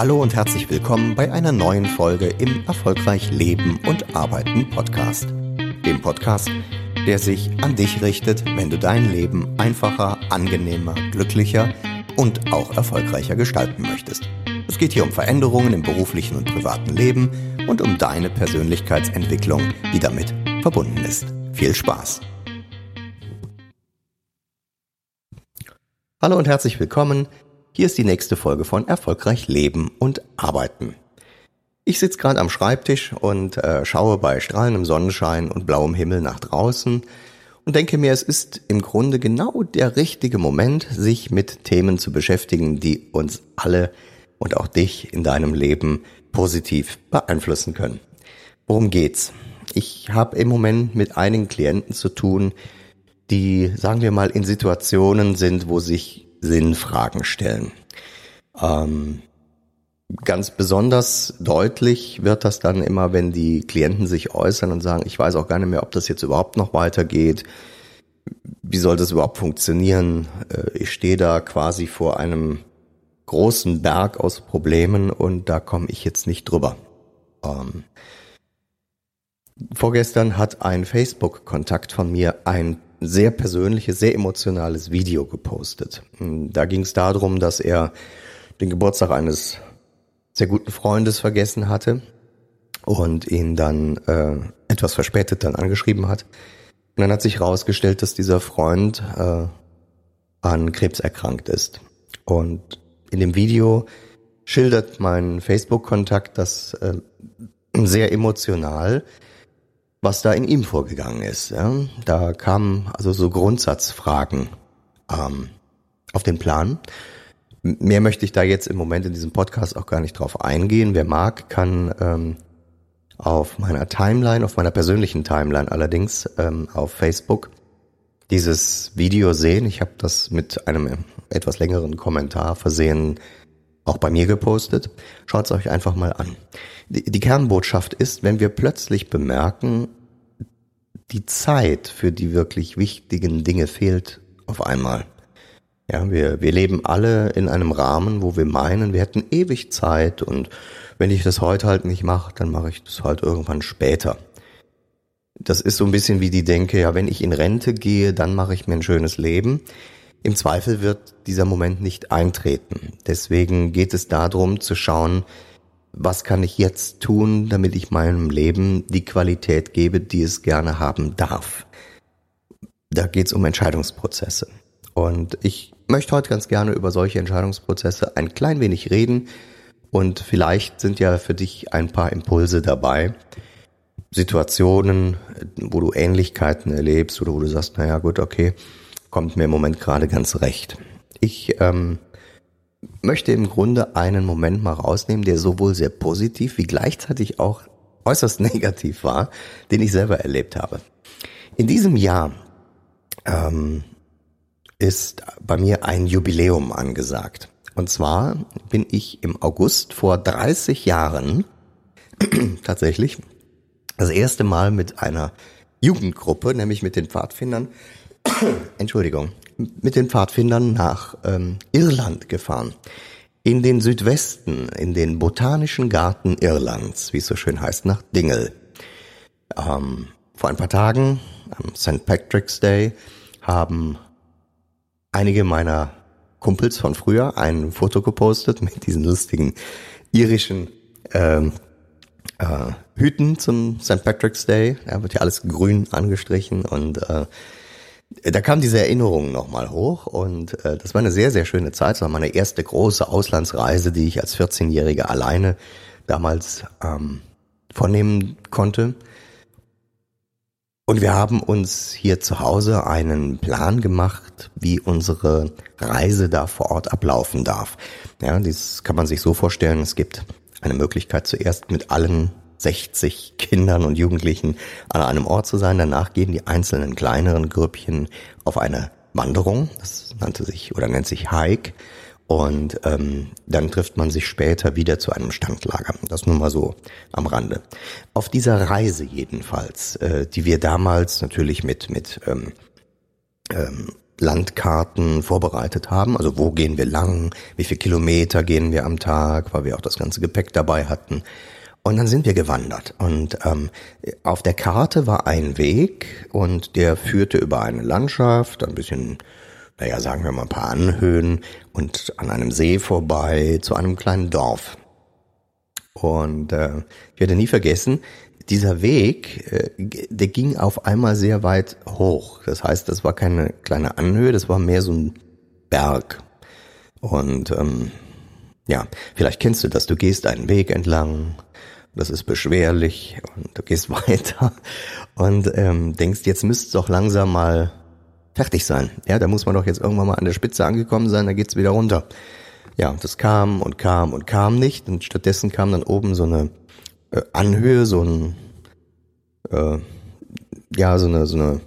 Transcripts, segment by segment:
Hallo und herzlich willkommen bei einer neuen Folge im Erfolgreich Leben und Arbeiten Podcast. Dem Podcast, der sich an dich richtet, wenn du dein Leben einfacher, angenehmer, glücklicher und auch erfolgreicher gestalten möchtest. Es geht hier um Veränderungen im beruflichen und privaten Leben und um deine Persönlichkeitsentwicklung, die damit verbunden ist. Viel Spaß! Hallo und herzlich willkommen. Hier ist die nächste Folge von Erfolgreich Leben und Arbeiten. Ich sitze gerade am Schreibtisch und äh, schaue bei strahlendem Sonnenschein und blauem Himmel nach draußen und denke mir, es ist im Grunde genau der richtige Moment, sich mit Themen zu beschäftigen, die uns alle und auch dich in deinem Leben positiv beeinflussen können. Worum geht's? Ich habe im Moment mit einigen Klienten zu tun, die, sagen wir mal, in Situationen sind, wo sich Sinnfragen stellen. Ähm, ganz besonders deutlich wird das dann immer, wenn die Klienten sich äußern und sagen, ich weiß auch gar nicht mehr, ob das jetzt überhaupt noch weitergeht. Wie soll das überhaupt funktionieren? Äh, ich stehe da quasi vor einem großen Berg aus Problemen und da komme ich jetzt nicht drüber. Ähm, vorgestern hat ein Facebook-Kontakt von mir ein sehr persönliches, sehr emotionales Video gepostet. Da ging es darum, dass er den Geburtstag eines sehr guten Freundes vergessen hatte und ihn dann äh, etwas verspätet dann angeschrieben hat. Und dann hat sich herausgestellt, dass dieser Freund äh, an Krebs erkrankt ist. Und in dem Video schildert mein Facebook-Kontakt das äh, sehr emotional, was da in ihm vorgegangen ist. Ja. Da kamen also so Grundsatzfragen ähm, auf den Plan. Mehr möchte ich da jetzt im Moment in diesem Podcast auch gar nicht drauf eingehen. Wer mag, kann ähm, auf meiner Timeline, auf meiner persönlichen Timeline allerdings ähm, auf Facebook dieses Video sehen. Ich habe das mit einem etwas längeren Kommentar versehen auch bei mir gepostet. Schaut es euch einfach mal an. Die, die Kernbotschaft ist, wenn wir plötzlich bemerken, die Zeit für die wirklich wichtigen Dinge fehlt auf einmal. Ja, wir, wir leben alle in einem Rahmen, wo wir meinen, wir hätten ewig Zeit und wenn ich das heute halt nicht mache, dann mache ich das halt irgendwann später. Das ist so ein bisschen wie die Denke, ja, wenn ich in Rente gehe, dann mache ich mir ein schönes Leben. Im Zweifel wird dieser Moment nicht eintreten. Deswegen geht es darum zu schauen, was kann ich jetzt tun, damit ich meinem Leben die Qualität gebe, die es gerne haben darf. Da geht es um Entscheidungsprozesse. Und ich möchte heute ganz gerne über solche Entscheidungsprozesse ein klein wenig reden. Und vielleicht sind ja für dich ein paar Impulse dabei. Situationen, wo du Ähnlichkeiten erlebst oder wo du sagst, naja gut, okay, kommt mir im Moment gerade ganz recht. Ich ähm, möchte im Grunde einen Moment mal rausnehmen, der sowohl sehr positiv wie gleichzeitig auch äußerst negativ war, den ich selber erlebt habe. In diesem Jahr ähm, ist bei mir ein Jubiläum angesagt. Und zwar bin ich im August vor 30 Jahren tatsächlich das erste Mal mit einer Jugendgruppe, nämlich mit den Pfadfindern, Entschuldigung, mit den Pfadfindern nach ähm, Irland gefahren. In den Südwesten, in den Botanischen Garten Irlands, wie es so schön heißt, nach Dingle. Ähm, vor ein paar Tagen, am St. Patrick's Day, haben einige meiner Kumpels von früher ein Foto gepostet mit diesen lustigen irischen ähm, äh, Hüten zum St. Patrick's Day. Da wird ja alles grün angestrichen und äh, da kam diese Erinnerung nochmal hoch und äh, das war eine sehr, sehr schöne Zeit. Das war meine erste große Auslandsreise, die ich als 14-Jähriger alleine damals ähm, vornehmen konnte. Und wir haben uns hier zu Hause einen Plan gemacht, wie unsere Reise da vor Ort ablaufen darf. Ja, das kann man sich so vorstellen. Es gibt eine Möglichkeit zuerst mit allen 60 Kindern und Jugendlichen an einem Ort zu sein. Danach gehen die einzelnen kleineren Grüppchen auf eine Wanderung. Das nannte sich oder nennt sich Hike. Und ähm, dann trifft man sich später wieder zu einem Standlager. Das nur mal so am Rande. Auf dieser Reise jedenfalls, äh, die wir damals natürlich mit mit ähm, ähm, Landkarten vorbereitet haben. Also wo gehen wir lang, wie viele Kilometer gehen wir am Tag, weil wir auch das ganze Gepäck dabei hatten. Und dann sind wir gewandert. Und ähm, auf der Karte war ein Weg und der führte über eine Landschaft, ein bisschen, naja, sagen wir mal ein paar Anhöhen und an einem See vorbei zu einem kleinen Dorf. Und äh, ich werde nie vergessen, dieser Weg, äh, der ging auf einmal sehr weit hoch. Das heißt, das war keine kleine Anhöhe, das war mehr so ein Berg. Und ähm, ja, vielleicht kennst du das. Du gehst einen Weg entlang, das ist beschwerlich und du gehst weiter und ähm, denkst, jetzt müsste es doch langsam mal fertig sein. Ja, da muss man doch jetzt irgendwann mal an der Spitze angekommen sein, dann geht's wieder runter. Ja, das kam und kam und kam nicht und stattdessen kam dann oben so eine äh, Anhöhe, so ein, äh, ja, so eine, so eine,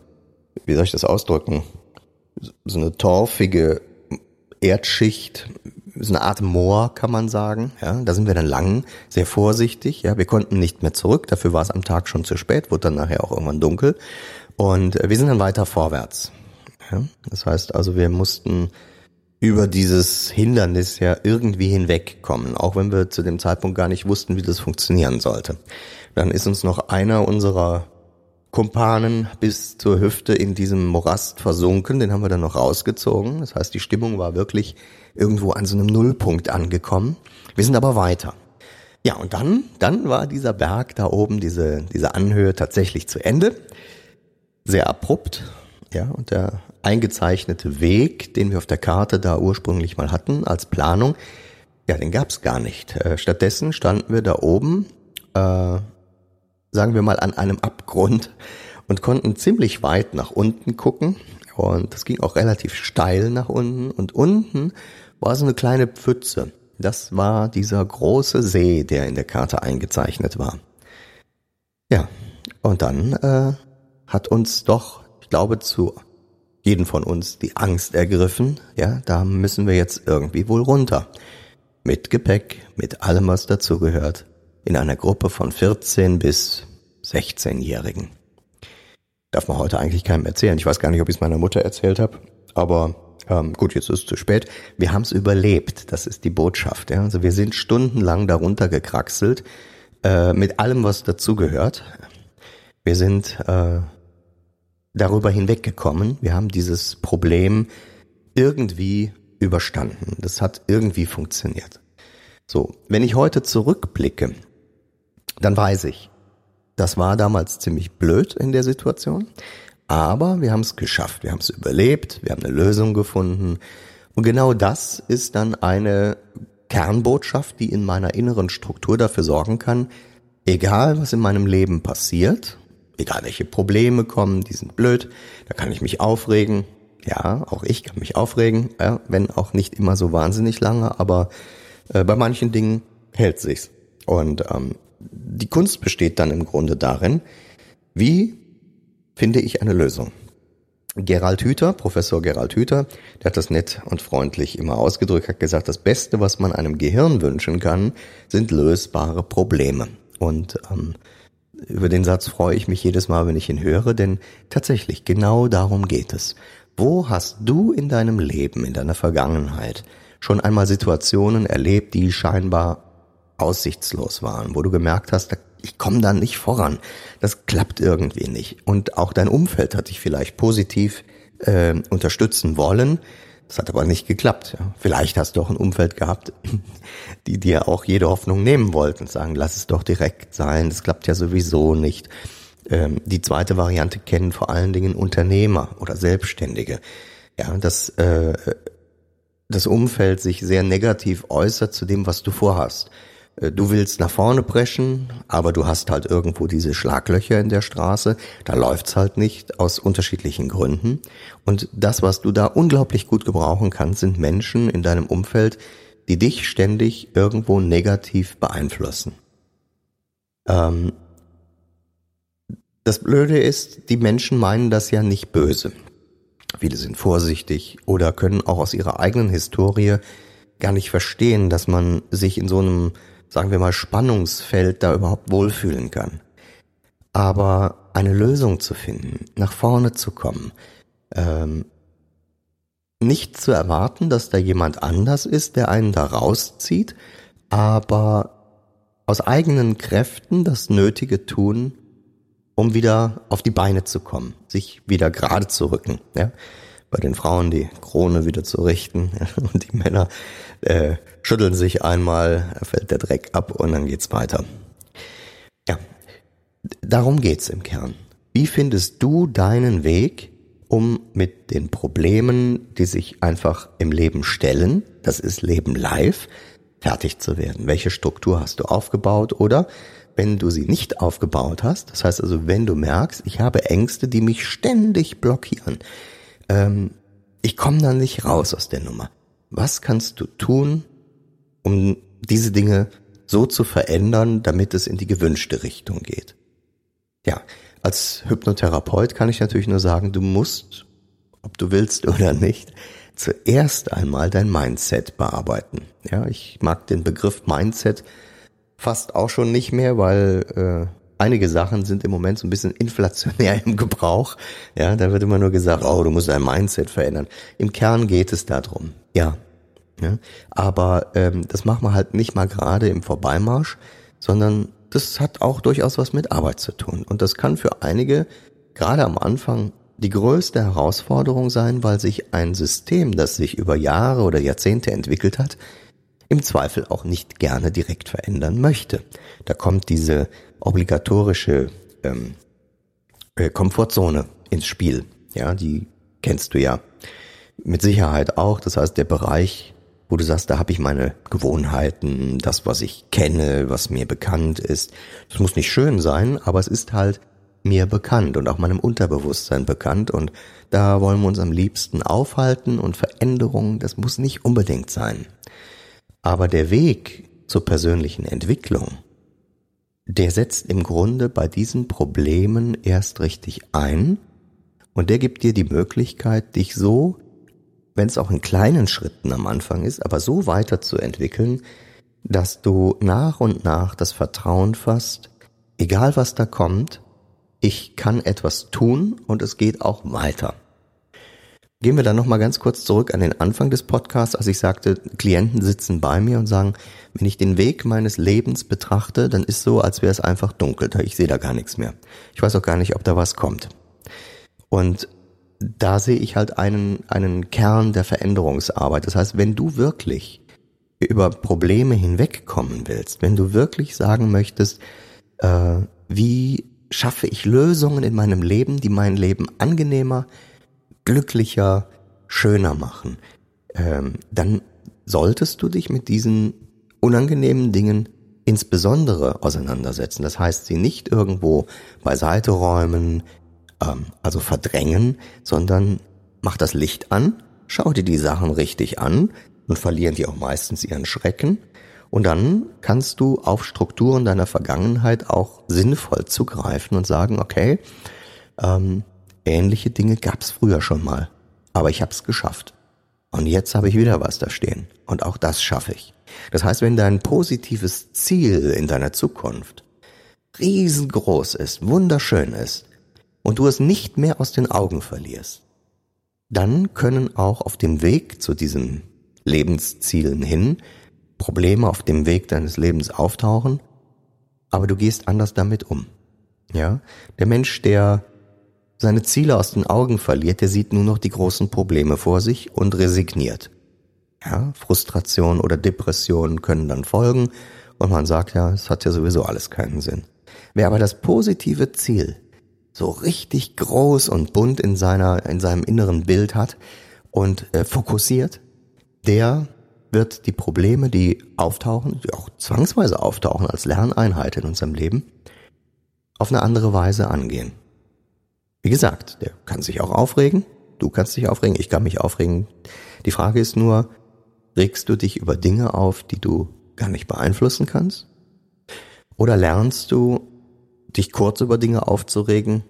wie soll ich das ausdrücken? So eine torfige Erdschicht, so eine Art Moor, kann man sagen. Ja, da sind wir dann lang, sehr vorsichtig. Ja, wir konnten nicht mehr zurück. Dafür war es am Tag schon zu spät, wurde dann nachher auch irgendwann dunkel. Und äh, wir sind dann weiter vorwärts. Ja, das heißt also, wir mussten über dieses Hindernis ja irgendwie hinwegkommen, auch wenn wir zu dem Zeitpunkt gar nicht wussten, wie das funktionieren sollte. Dann ist uns noch einer unserer Kumpanen bis zur Hüfte in diesem Morast versunken, den haben wir dann noch rausgezogen. Das heißt, die Stimmung war wirklich irgendwo an so einem Nullpunkt angekommen. Wir sind aber weiter. Ja, und dann, dann war dieser Berg da oben, diese, diese Anhöhe tatsächlich zu Ende. Sehr abrupt, ja, und der eingezeichnete Weg, den wir auf der Karte da ursprünglich mal hatten als Planung, ja, den gab's gar nicht. Äh, stattdessen standen wir da oben, äh, sagen wir mal, an einem Abgrund und konnten ziemlich weit nach unten gucken. Und das ging auch relativ steil nach unten. Und unten war so eine kleine Pfütze. Das war dieser große See, der in der Karte eingezeichnet war. Ja, und dann äh, hat uns doch, ich glaube, zu jeden von uns die Angst ergriffen, ja, da müssen wir jetzt irgendwie wohl runter. Mit Gepäck, mit allem, was dazugehört, in einer Gruppe von 14 bis 16-Jährigen. Darf man heute eigentlich keinem erzählen. Ich weiß gar nicht, ob ich es meiner Mutter erzählt habe, aber ähm, gut, jetzt ist es zu spät. Wir haben es überlebt, das ist die Botschaft. Ja? Also wir sind stundenlang darunter gekraxelt, äh, mit allem, was dazugehört. Wir sind äh, darüber hinweggekommen. Wir haben dieses Problem irgendwie überstanden. Das hat irgendwie funktioniert. So, wenn ich heute zurückblicke, dann weiß ich, das war damals ziemlich blöd in der Situation, aber wir haben es geschafft, wir haben es überlebt, wir haben eine Lösung gefunden und genau das ist dann eine Kernbotschaft, die in meiner inneren Struktur dafür sorgen kann, egal was in meinem Leben passiert, egal welche Probleme kommen, die sind blöd, da kann ich mich aufregen. Ja, auch ich kann mich aufregen, ja, wenn auch nicht immer so wahnsinnig lange, aber äh, bei manchen Dingen hält sich's. Und ähm, die Kunst besteht dann im Grunde darin, wie finde ich eine Lösung. Gerald Hüther, Professor Gerald Hüther, der hat das nett und freundlich immer ausgedrückt, hat gesagt, das Beste, was man einem Gehirn wünschen kann, sind lösbare Probleme. Und ähm, über den Satz freue ich mich jedes Mal, wenn ich ihn höre, denn tatsächlich genau darum geht es. Wo hast du in deinem Leben, in deiner Vergangenheit schon einmal Situationen erlebt, die scheinbar aussichtslos waren, wo du gemerkt hast, ich komme da nicht voran, das klappt irgendwie nicht. Und auch dein Umfeld hat dich vielleicht positiv äh, unterstützen wollen, das hat aber nicht geklappt. Ja. Vielleicht hast du auch ein Umfeld gehabt, die dir auch jede Hoffnung nehmen wollten und sagen, lass es doch direkt sein, das klappt ja sowieso nicht. Ähm, die zweite Variante kennen vor allen Dingen Unternehmer oder Selbstständige. Ja, dass äh, das Umfeld sich sehr negativ äußert zu dem, was du vorhast. Äh, du willst nach vorne preschen, aber du hast halt irgendwo diese Schlaglöcher in der Straße. Da läuft's halt nicht aus unterschiedlichen Gründen. Und das, was du da unglaublich gut gebrauchen kannst, sind Menschen in deinem Umfeld, die dich ständig irgendwo negativ beeinflussen. Ähm, das Blöde ist, die Menschen meinen das ja nicht böse. Viele sind vorsichtig oder können auch aus ihrer eigenen Historie gar nicht verstehen, dass man sich in so einem sagen wir mal, Spannungsfeld da überhaupt wohlfühlen kann. Aber eine Lösung zu finden, nach vorne zu kommen, ähm, nicht zu erwarten, dass da jemand anders ist, der einen da rauszieht, aber aus eigenen Kräften das Nötige tun, um wieder auf die Beine zu kommen, sich wieder gerade zu rücken. Ja? Bei den Frauen die Krone wieder zu richten und die Männer äh, schütteln sich einmal, fällt der Dreck ab und dann geht's weiter. Ja, darum geht's im Kern. Wie findest du deinen Weg, um mit den Problemen, die sich einfach im Leben stellen, das ist Leben live, fertig zu werden? Welche Struktur hast du aufgebaut oder wenn du sie nicht aufgebaut hast, das heißt also, wenn du merkst, ich habe Ängste, die mich ständig blockieren, ähm, ich komme da nicht raus aus der Nummer. Was kannst du tun, um diese Dinge so zu verändern, damit es in die gewünschte Richtung geht? Ja, als Hypnotherapeut kann ich natürlich nur sagen, du musst, ob du willst oder nicht, zuerst einmal dein Mindset bearbeiten. Ja, ich mag den Begriff Mindset fast auch schon nicht mehr, weil äh, einige Sachen sind im Moment so ein bisschen inflationär im Gebrauch. Ja, da wird immer nur gesagt, oh, du musst dein Mindset verändern. Im Kern geht es darum, ja. ja aber ähm, das machen wir halt nicht mal gerade im Vorbeimarsch, sondern das hat auch durchaus was mit Arbeit zu tun. Und das kann für einige gerade am Anfang die größte Herausforderung sein, weil sich ein System, das sich über Jahre oder Jahrzehnte entwickelt hat, im Zweifel auch nicht gerne direkt verändern möchte. Da kommt diese obligatorische ähm, äh, Komfortzone ins Spiel. Ja, die kennst du ja mit Sicherheit auch. Das heißt, der Bereich, wo du sagst, da habe ich meine Gewohnheiten, das, was ich kenne, was mir bekannt ist. Das muss nicht schön sein, aber es ist halt mir bekannt und auch meinem Unterbewusstsein bekannt und da wollen wir uns am liebsten aufhalten und Veränderungen, das muss nicht unbedingt sein. Aber der Weg zur persönlichen Entwicklung, der setzt im Grunde bei diesen Problemen erst richtig ein und der gibt dir die Möglichkeit, dich so, wenn es auch in kleinen Schritten am Anfang ist, aber so weiterzuentwickeln, dass du nach und nach das Vertrauen fasst, egal was da kommt, ich kann etwas tun und es geht auch weiter. Gehen wir dann nochmal ganz kurz zurück an den Anfang des Podcasts, als ich sagte, Klienten sitzen bei mir und sagen, wenn ich den Weg meines Lebens betrachte, dann ist so, als wäre es einfach dunkel. Ich sehe da gar nichts mehr. Ich weiß auch gar nicht, ob da was kommt. Und da sehe ich halt einen, einen Kern der Veränderungsarbeit. Das heißt, wenn du wirklich über Probleme hinwegkommen willst, wenn du wirklich sagen möchtest, äh, wie schaffe ich Lösungen in meinem Leben, die mein Leben angenehmer, glücklicher, schöner machen, ähm, dann solltest du dich mit diesen unangenehmen Dingen insbesondere auseinandersetzen. Das heißt, sie nicht irgendwo beiseite räumen, ähm, also verdrängen, sondern mach das Licht an, schau dir die Sachen richtig an und verlieren die auch meistens ihren Schrecken. Und dann kannst du auf Strukturen deiner Vergangenheit auch sinnvoll zugreifen und sagen, okay, ähm, Ähnliche Dinge gab's früher schon mal, aber ich habe es geschafft. Und jetzt habe ich wieder was da stehen. Und auch das schaffe ich. Das heißt, wenn dein positives Ziel in deiner Zukunft riesengroß ist, wunderschön ist, und du es nicht mehr aus den Augen verlierst, dann können auch auf dem Weg zu diesen Lebenszielen hin Probleme auf dem Weg deines Lebens auftauchen, aber du gehst anders damit um. Ja, der Mensch, der seine Ziele aus den Augen verliert, der sieht nur noch die großen Probleme vor sich und resigniert. Ja, Frustration oder Depression können dann folgen und man sagt ja, es hat ja sowieso alles keinen Sinn. Wer aber das positive Ziel so richtig groß und bunt in seiner, in seinem inneren Bild hat und äh, fokussiert, der wird die Probleme, die auftauchen, die auch zwangsweise auftauchen als Lerneinheit in unserem Leben, auf eine andere Weise angehen. Wie gesagt, der kann sich auch aufregen. Du kannst dich aufregen, ich kann mich aufregen. Die Frage ist nur, regst du dich über Dinge auf, die du gar nicht beeinflussen kannst? Oder lernst du, dich kurz über Dinge aufzuregen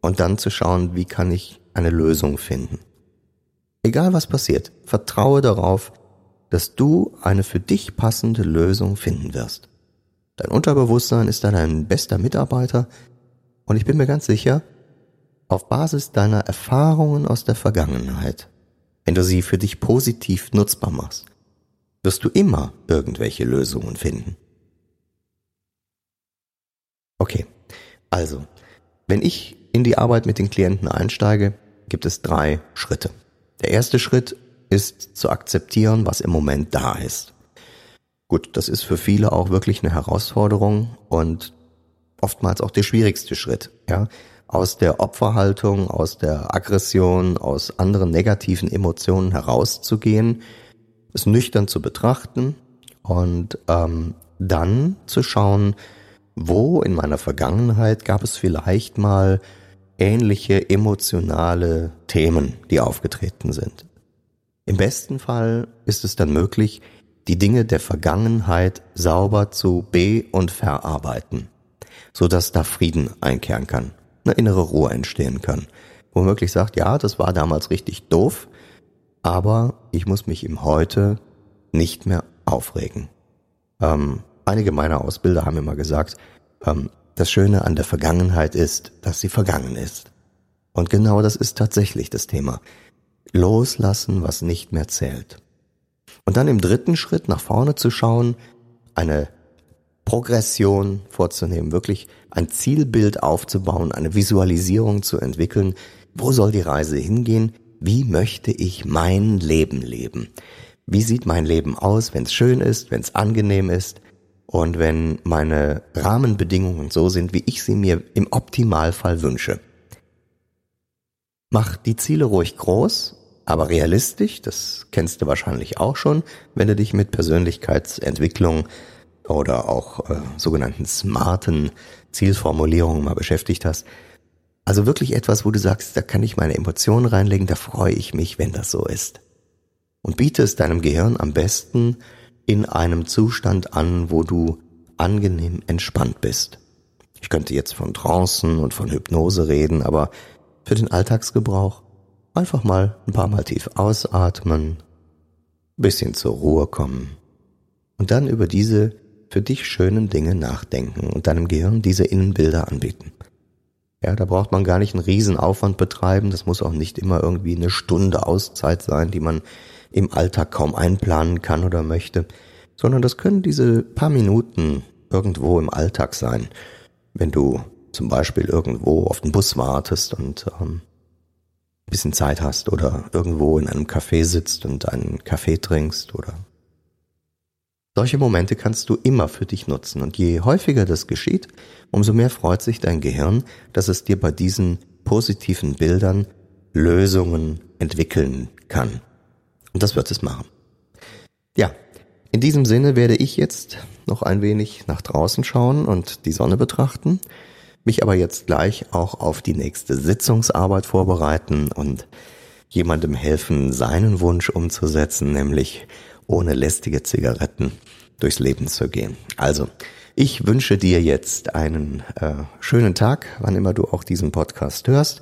und dann zu schauen, wie kann ich eine Lösung finden? Egal was passiert, vertraue darauf, dass du eine für dich passende Lösung finden wirst. Dein Unterbewusstsein ist dann ein bester Mitarbeiter und ich bin mir ganz sicher, auf Basis deiner Erfahrungen aus der Vergangenheit wenn du sie für dich positiv nutzbar machst, wirst du immer irgendwelche Lösungen finden. Okay, also, wenn ich in die Arbeit mit den Klienten einsteige, gibt es drei Schritte. Der erste Schritt ist zu akzeptieren, was im Moment da ist. Gut, das ist für viele auch wirklich eine Herausforderung und oftmals auch der schwierigste Schritt, ja. Aus der Opferhaltung, aus der Aggression, aus anderen negativen Emotionen herauszugehen, es nüchtern zu betrachten und ähm, dann zu schauen, wo in meiner Vergangenheit gab es vielleicht mal ähnliche emotionale Themen, die aufgetreten sind. Im besten Fall ist es dann möglich, die Dinge der Vergangenheit sauber zu be- und verarbeiten, so dass da Frieden einkehren kann, eine innere Ruhe entstehen kann. Womöglich sagt, ja, das war damals richtig doof, aber ich muss mich im Heute nicht mehr aufregen. Ähm, einige meiner Ausbilder haben immer gesagt, ähm, das Schöne an der Vergangenheit ist, dass sie vergangen ist. Und genau das ist tatsächlich das Thema. Loslassen, was nicht mehr zählt. Und dann im dritten Schritt nach vorne zu schauen, eine Progression vorzunehmen, wirklich ein Zielbild aufzubauen, eine Visualisierung zu entwickeln. Wo soll die Reise hingehen? Wie möchte ich mein Leben leben? Wie sieht mein Leben aus, wenn es schön ist, wenn es angenehm ist und wenn meine Rahmenbedingungen so sind, wie ich sie mir im Optimalfall wünsche? Mach die Ziele ruhig groß aber realistisch, das kennst du wahrscheinlich auch schon, wenn du dich mit Persönlichkeitsentwicklung oder auch äh, sogenannten smarten Zielformulierungen mal beschäftigt hast. Also wirklich etwas, wo du sagst, da kann ich meine Emotionen reinlegen, da freue ich mich, wenn das so ist. Und biete es deinem Gehirn am besten in einem Zustand an, wo du angenehm entspannt bist. Ich könnte jetzt von Trancen und von Hypnose reden, aber für den Alltagsgebrauch Einfach mal ein paar Mal tief ausatmen, bisschen zur Ruhe kommen und dann über diese für dich schönen Dinge nachdenken und deinem Gehirn diese Innenbilder anbieten. Ja, da braucht man gar nicht einen Riesenaufwand betreiben, das muss auch nicht immer irgendwie eine Stunde Auszeit sein, die man im Alltag kaum einplanen kann oder möchte, sondern das können diese paar Minuten irgendwo im Alltag sein, wenn du zum Beispiel irgendwo auf den Bus wartest und ähm, bisschen Zeit hast oder irgendwo in einem Café sitzt und einen Kaffee trinkst oder solche Momente kannst du immer für dich nutzen und je häufiger das geschieht, umso mehr freut sich dein Gehirn, dass es dir bei diesen positiven Bildern Lösungen entwickeln kann. Und das wird es machen. Ja, in diesem Sinne werde ich jetzt noch ein wenig nach draußen schauen und die Sonne betrachten mich aber jetzt gleich auch auf die nächste Sitzungsarbeit vorbereiten und jemandem helfen, seinen Wunsch umzusetzen, nämlich ohne lästige Zigaretten durchs Leben zu gehen. Also, ich wünsche dir jetzt einen äh, schönen Tag, wann immer du auch diesen Podcast hörst.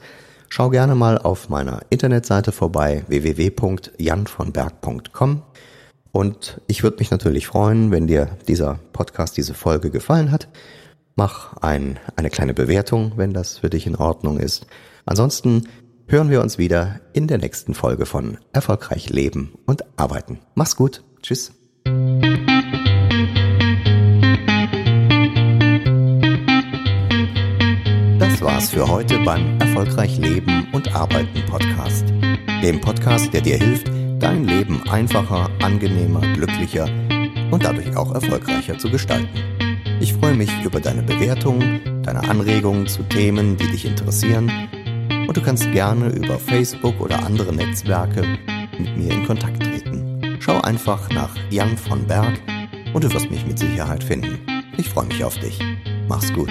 Schau gerne mal auf meiner Internetseite vorbei www.janvonberg.com und ich würde mich natürlich freuen, wenn dir dieser Podcast, diese Folge gefallen hat Mach ein, eine kleine Bewertung, wenn das für dich in Ordnung ist. Ansonsten hören wir uns wieder in der nächsten Folge von Erfolgreich Leben und Arbeiten. Mach's gut. Tschüss. Das war's für heute beim Erfolgreich Leben und Arbeiten Podcast. Dem Podcast, der dir hilft, dein Leben einfacher, angenehmer, glücklicher und dadurch auch erfolgreicher zu gestalten. Ich freue mich über deine Bewertung, deine Anregungen zu Themen, die dich interessieren. Und du kannst gerne über Facebook oder andere Netzwerke mit mir in Kontakt treten. Schau einfach nach Jan von Berg und du wirst mich mit Sicherheit finden. Ich freue mich auf dich. Mach's gut.